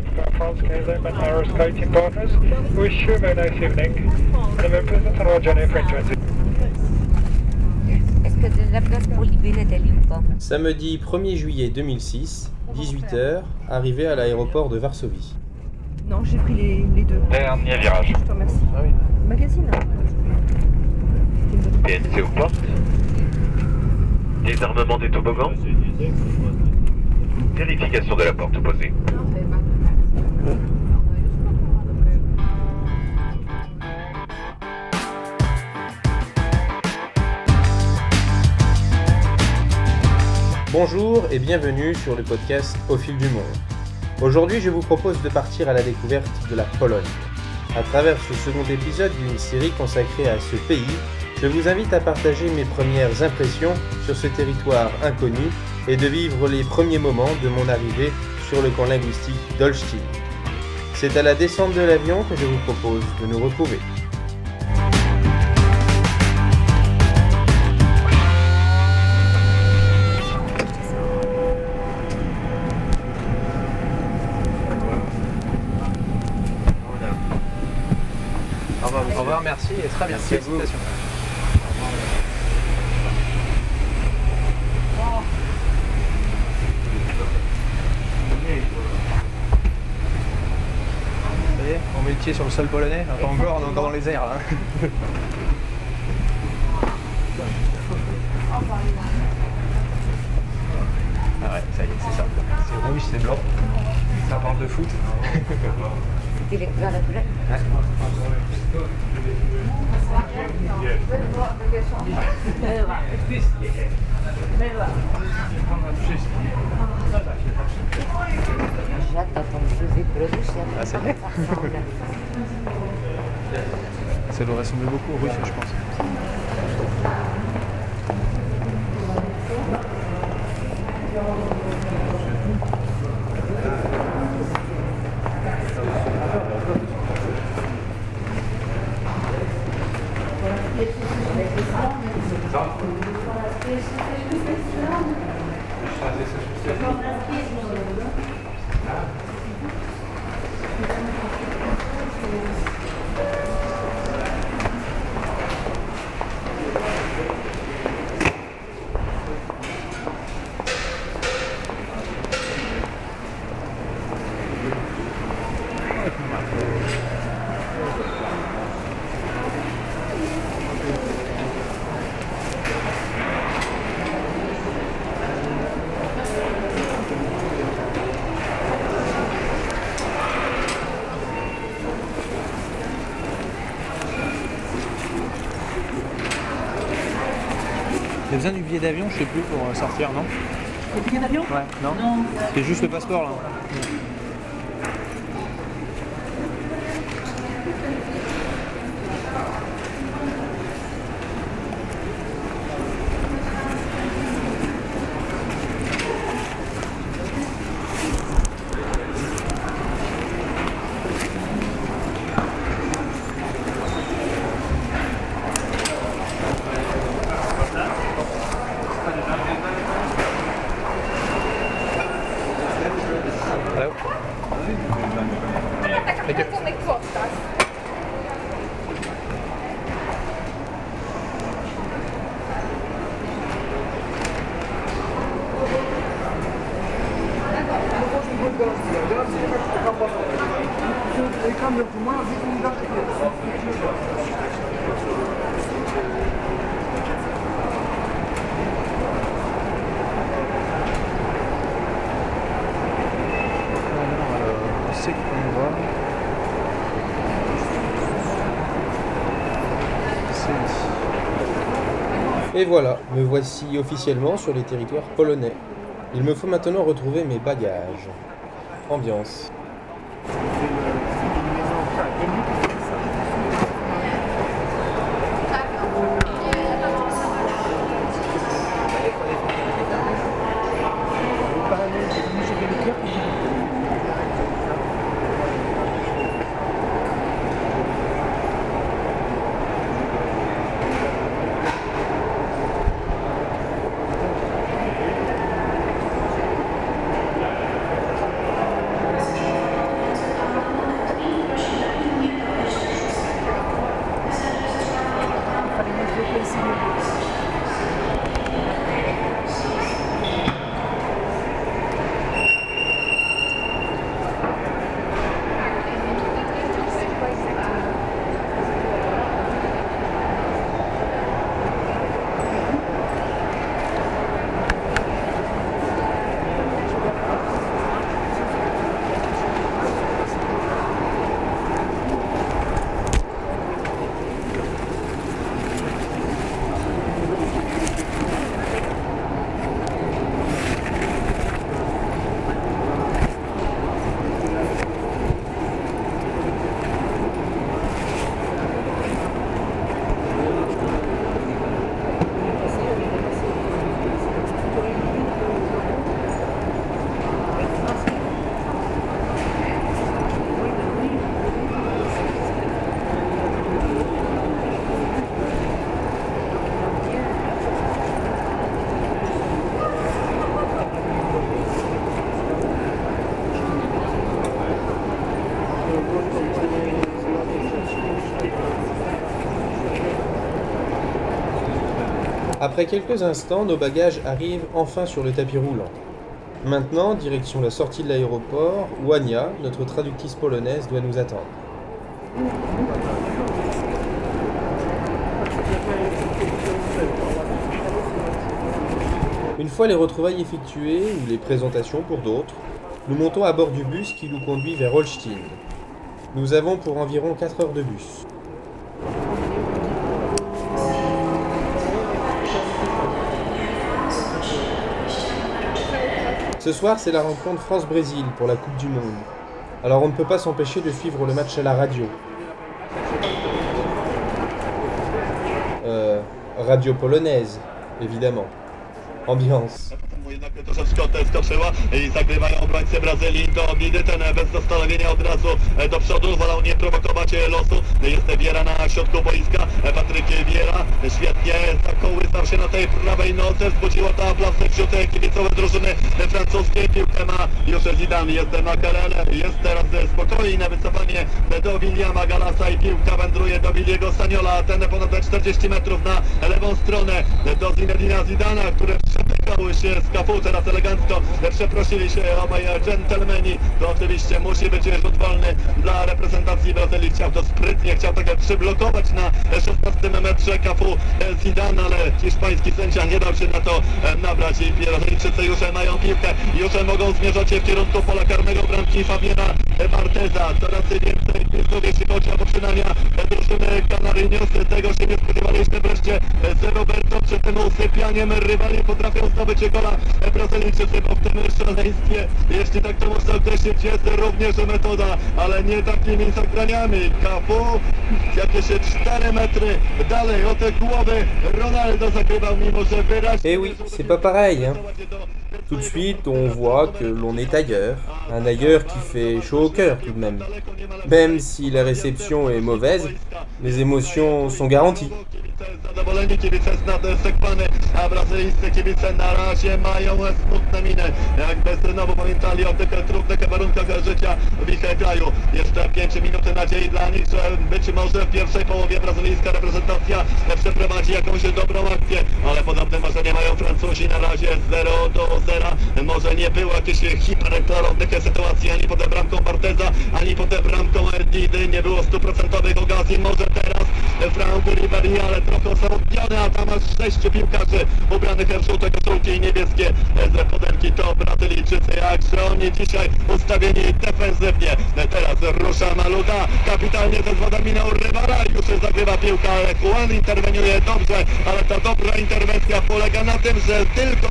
France KLM and our skating partners. We wish you a very nice evening and a very pleasant and well journey for Transit. Est-ce que de la place pour Libé, Nathalie, ou pas? Samedi 1er juillet 2006, 18h, arrivée à l'aéroport de Varsovie. Non, j'ai pris les, les deux. Dernier virage. Je te remercie. Magazine hein. PNC aux portes. Désarmement des toboggans. Vérification de la porte opposée. Bonjour et bienvenue sur le podcast Au fil du monde. Aujourd'hui, je vous propose de partir à la découverte de la Pologne. À travers ce second épisode d'une série consacrée à ce pays, je vous invite à partager mes premières impressions sur ce territoire inconnu et de vivre les premiers moments de mon arrivée sur le camp linguistique d'Olsztyn. C'est à la descente de l'avion que je vous propose de nous retrouver. Très bien. Félicitations. Vous voyez, on met le pied sur le sol polonais, encore, on est dans les airs. Ah ouais, ça y est, c'est ça. C'est rouge, c'est blanc. Ça parle de foot. C'était les. Ah, c'est vrai Ça doit ressembler beaucoup aux Russes, je pense. Il y a besoin du billet d'avion, je sais plus, pour euh, sortir, non Le billet d'avion Ouais, non Non. C'est juste le passeport là. Hello? Qu'on va. Et voilà, me voici officiellement sur les territoires polonais. Il me faut maintenant retrouver mes bagages. Ambiance. Après quelques instants, nos bagages arrivent enfin sur le tapis roulant. Maintenant, direction la sortie de l'aéroport, où Ania, notre traductrice polonaise, doit nous attendre. Une fois les retrouvailles effectuées, ou les présentations pour d'autres, nous montons à bord du bus qui nous conduit vers Holstein. Nous avons pour environ 4 heures de bus. Ce soir, c'est la rencontre France-Brésil pour la Coupe du Monde. Alors on ne peut pas s'empêcher de suivre le match à la radio. Euh, radio polonaise, évidemment. Ambiance. Jednak troszeczkę odskoczyła i zagrywają obrońcy Brazylii. Do bidy ten bez zastanowienia od razu e, do przodu. Wolał nie prowokować e, losu. Jest Wiera na środku boiska. E, Patryk Wiera świetnie zakołysał się na tej prawej nodze. Wzbudziło to aplausy wśród kibicowe drużyny francuskiej piłkę ma już Zidane jest Makelele jest teraz e, spokojne wycofanie do Williama Galasa i piłka wędruje do Williego Saniola. Ten ponad 40 metrów na lewą stronę do Zinedina Zidana który się z kapu teraz elegancko przeprosili się obaj dżentelmeni to oczywiście musi być rzut wolny dla reprezentacji Brazylii. Chciał to sprytnie chciał tak przyblokować na e, 16 metrze kapu e, Zidane ale hiszpański sędzia nie dał się na to e, nabrać i Brazylijczycy już mają piłkę. Już mogą zmierzać w kierunku pola karnego bramki Fabiana Barteza. Coraz więcej piłków jeśli chodzi o poczynania drużyny Canarynios tego się nie spodziewaliśmy wreszcie e, z Roberto przed tym usypianiem rywali potrafią zdobyć gola e, Brazylijczycy bo w tym szaleństwie jeśli tak to można określić jest również metoda ale nie takimi zagraniami Kapu jakieś 4 metry dalej od głowy Ronaldo zagrywał mimo że wyraźnie Eh oui, c'est pas pareil. Hein. Tout de suite, on voit que l'on est ailleurs. Un ailleurs qui fait chaud au cœur tout de même. Même si la réception est mauvaise, les émotions sont garanties. Może nie była jakaś hiperklarownych sytuacji ani pod bramką Barteza, ani pod bramką Didy. Nie było stuprocentowych okazji. Może teraz Franku Riveri, ale trochę osamotniony, a tam aż sześciu piłkarzy ubranych w żółte koszulki i niebieskie z poderki to Brazylijczycy. Jakże oni dzisiaj ustawieni defensywnie. Maluda, kapitalnie ze zwodem minął rywala, już zagrywa piłka, ale Juan interweniuje dobrze, ale ta dobra interwencja polega na tym, że tylko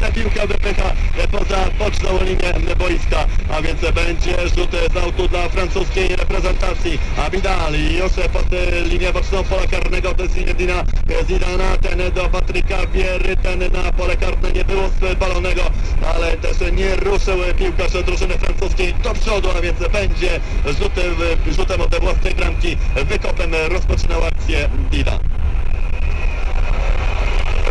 tę piłkę wypycha poza boczną linię boiska, a więc będzie rzut z autu dla francuskiej reprezentacji. A Vidal już pod linię boczną pola karnego do Zinedina Zidana, ten do Patryka Biery, ten na pole karne nie było spalonego, ale też nie ruszył piłkarz drużyny francuskiej do przodu, a więc będzie rzutem, rzutem od własnej bramki, wykopem rozpoczynał akcję Dida.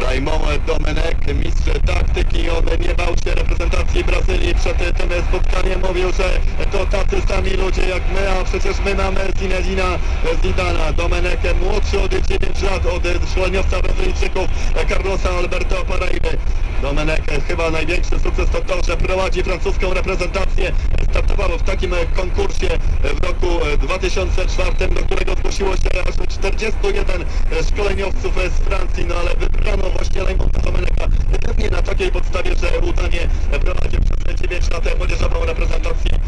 Raymond Domenek, mistrz taktyki, on nie bał się reprezentacji Brazylii przed tym spotkaniem, mówił, że to tacy sami ludzie jak my, a przecież my mamy Zinedina Zidana. Domenek młodszy od 9 lat od szkoleniowca Brazylijczyków Carlosa Alberto Paraiby. Domenek chyba największy sukces to to, że prowadzi francuską reprezentację. Startował w takim konkursie w roku 2004, do którego zgłosiło się aż 41 szkoleniowców z Francji, no ale wybrano właśnie Raymonda Domeneka pewnie na takiej podstawie, że udanie prowadził przez 9 lat młodzieżową reprezentację.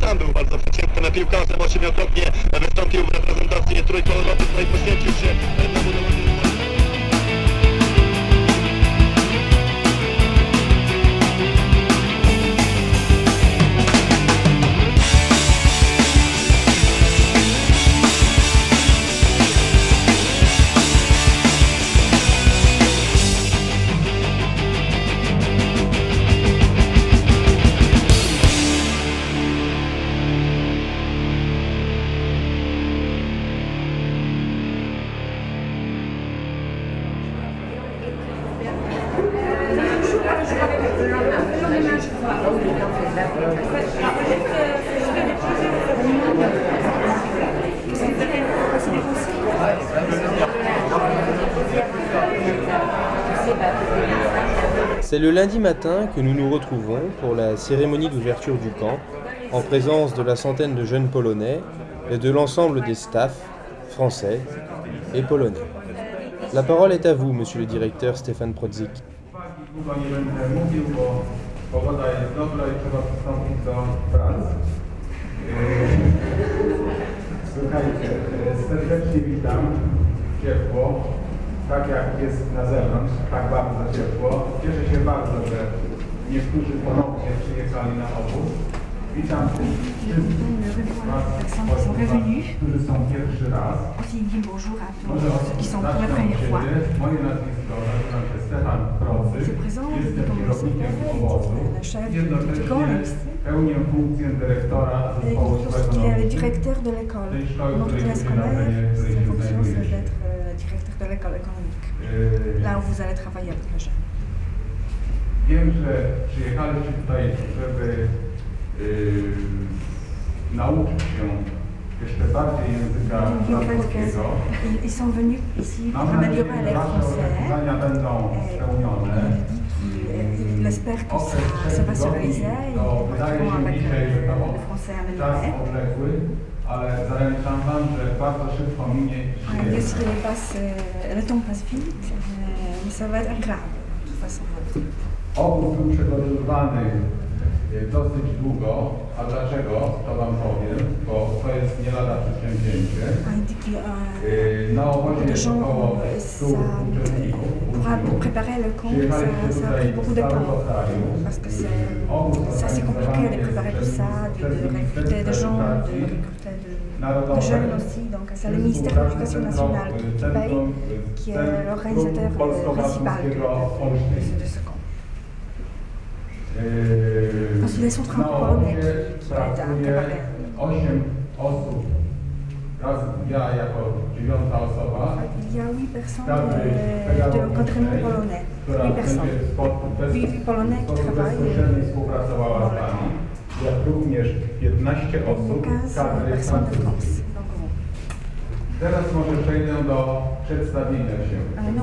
Sam był bardzo przeciętnym piłkarzem, ośmiokrotnie wystąpił w reprezentacji trójkolorowej, no i poświęcił się na budowanie C'est le lundi matin que nous nous retrouvons pour la cérémonie d'ouverture du camp, en présence de la centaine de jeunes Polonais et de l'ensemble des staffs français et polonais. La parole est à vous, monsieur le directeur Stéphane Prodzik. Tak jak jest na zewnątrz, tak bardzo ciepło. Cieszę się bardzo, że niektórzy ponownie przyjechali na obóz. Witam wszystkich Was, którzy są pierwszy raz. Aussi dit bonjour à Może tous ceux qui sont pour la zacznę od première fois. siebie. Moje nazwisko nazywa się Stefan Procy. Je présente Jestem comme kierownikiem secrétaire, obozu. le chef du Jednocześnie camp. pełnię funkcję dyrektora Et zespołu lorsqu'il est le szkolnego. directeur de l'école. tej szkoły, Notre której classe się na scolaire, terenie, której sa się fonction c'est znajdujecie. d'être euh, directeur de l'école économique. Yy, Là où vous allez travailler avec les jeunes. Wiem, że przyjechaliście tutaj, żeby yy, nauczyć się jeszcze bardziej języka Et en fait, francuskiego. ils- sont venus ici pour améliorer wasze français. będą spełnione. Que ça, ça va se réaliser et To qu'ils wydaje pourront się avec dzisiaj, że to euh, le français czas amélioré. odległy, ale zaręczam wam, że bardzo szybko minie Ouais, sûr, il passe, euh, le temps passe vite, euh, mais ça va être agréable de toute façon. Obóz był przygotowywany dosyć długo, a dlaczego, to wam powiem, bo to jest nie lada przedsięwzięcie. Ah, il dit qu'il y a Na obozie de jest gens, około 100 ça, uczestników, pour, pour uczniów. préparer le camp, ça, Przyjechaliście ça a tutaj pris beaucoup z de całego temps. kraju. Parce que c'est Obóz ça, c'est compliqué de organizowany préparer jest tout ça, de, przez de recruter des Ministerstwo gens, de Edukacji recruter de, de jeunes aussi. Donc c'est le ministère de l'Éducation nationale qui, paye, est l'organisateur principal de, ce camp. Les centres qui, à. 8 Il y a huit personnes kadry de l'encadrement polonais. która Huit będzie personnes. polonais qui travaillent. jak również 15 osób kadry francuskiej. Teraz może przejdę do przedstawienia się.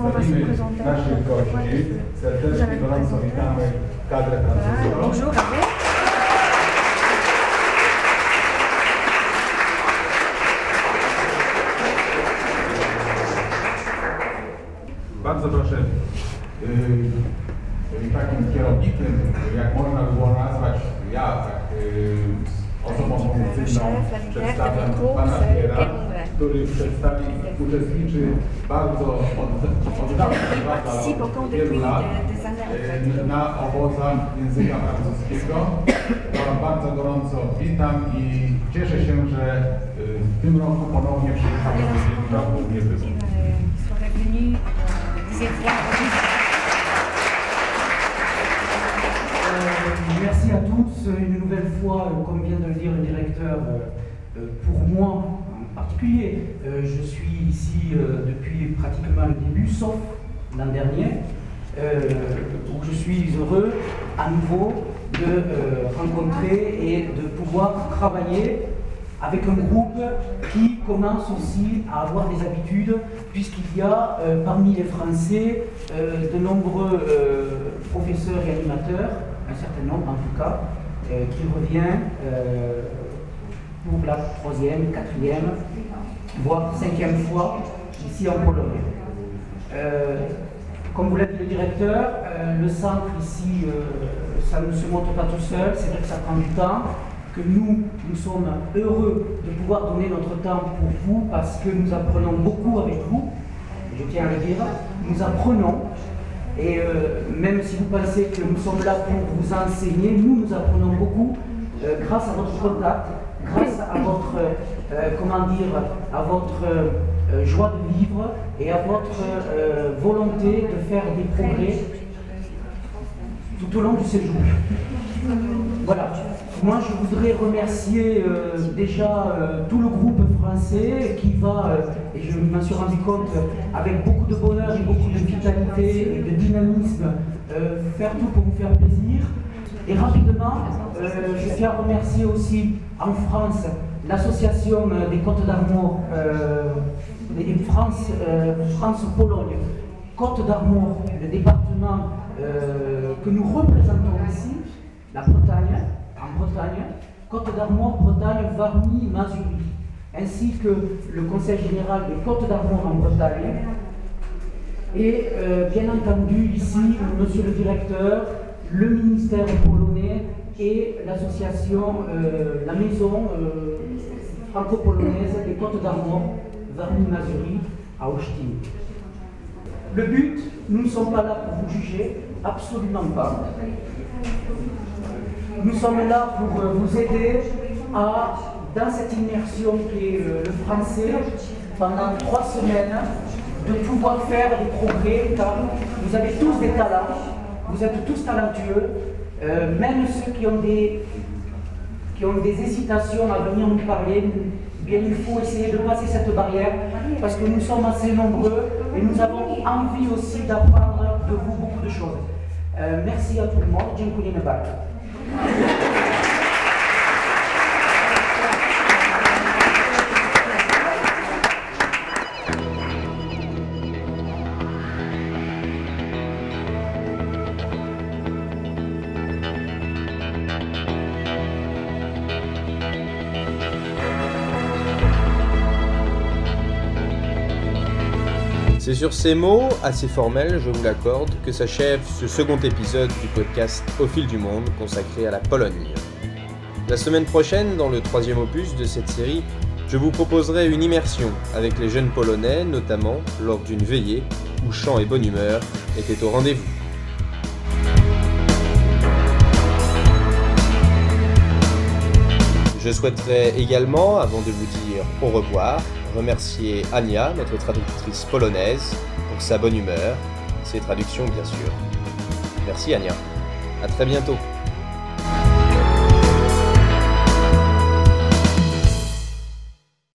Przedstawimy naszych gości. Serdecznie gorąco witamy kadrę francuską. Bardzo proszę, yy, takim kierownikiem, jak może uczestniczy bardzo od, od dawna, prawda, participe au camp od wielu depuis lat des- des années, en fait. yy, na obozach języka francuskiego. Ja bardzo gorąco witam i cieszę się, że yy, w tym roku ponownie przyjechał Et do là, Wielkiego content nie qu'il było. euh, qu'il soit revenu euh, deuxième fois. Euh, merci à tous. Une nouvelle fois, euh, comme vient de le dire le directeur, euh, euh, pour moi en particulier, euh, je suis ici euh, depuis pratiquement le début, sauf l'an dernier, euh, où je suis heureux à nouveau de rencontrer et de pouvoir travailler avec un groupe qui commence aussi à avoir des habitudes, puisqu'il y a parmi les Français de nombreux professeurs et animateurs, un certain nombre en tout cas, qui revient pour la troisième, quatrième, voire cinquième fois ici en Pologne. Euh, comme vous l'a dit le directeur, euh, le centre ici, euh, ça ne se monte pas tout seul, c'est vrai que ça prend du temps, que nous, nous sommes heureux de pouvoir donner notre temps pour vous parce que nous apprenons beaucoup avec vous, je tiens à le dire, nous apprenons. Et même si vous pensez que nous sommes là pour vous enseigner, nous, nous apprenons beaucoup grâce à votre contact, grâce à votre, euh, comment dire, à votre euh, joie de vivre et à votre euh, volonté de faire des progrès tout au long du séjour. Voilà. Moi, je voudrais remercier déjà tout le groupe français qui va, et je m'en suis rendu compte, avec beaucoup de bonheur et beaucoup de vitalité et de dynamisme, faire tout pour vous faire plaisir. Et rapidement, je tiens à remercier aussi en France l'association euh, des Côtes d'Armor, euh, France, euh, France-Pologne, Côte d'Armor, le département que nous représentons ici la Bretagne, en Bretagne, Côte d'Armor, Bretagne, Varny, Mazurie, ainsi que le Conseil général des Côtes d'Armor en Bretagne. Et bien entendu, ici, monsieur le directeur, le ministère polonais et l'association, euh, la maison euh, franco-polonaise des Côtes d'Armor, Varny-Mazurie, à Austin. Le but, nous ne sommes pas là pour vous juger, absolument pas. Nous sommes là pour euh, vous aider à, dans cette immersion qui est le français, pendant trois semaines, de pouvoir faire des progrès, car vous avez tous des talents, vous êtes tous talentueux, euh, même ceux qui ont des, qui ont des hésitations à venir nous parler, bien il faut essayer de passer cette barrière, parce que nous sommes assez nombreux et nous avons envie aussi d'apprendre de vous beaucoup de choses. Euh, merci à tout le monde. Dziękujemy bardzo. Ces mots, assez formels, je vous l'accorde, que s'achève ce second épisode du podcast Au fil du monde consacré à la Pologne. La semaine prochaine, dans le troisième opus de cette série, je vous proposerai une immersion avec les jeunes Polonais, notamment lors d'une veillée où chant et bonne humeur étaient au rendez-vous. Je souhaiterais également, avant de vous dire au revoir, remercier Ania, notre traductrice polonaise, pour sa bonne humeur, ses traductions bien sûr. Merci Ania. À très bientôt.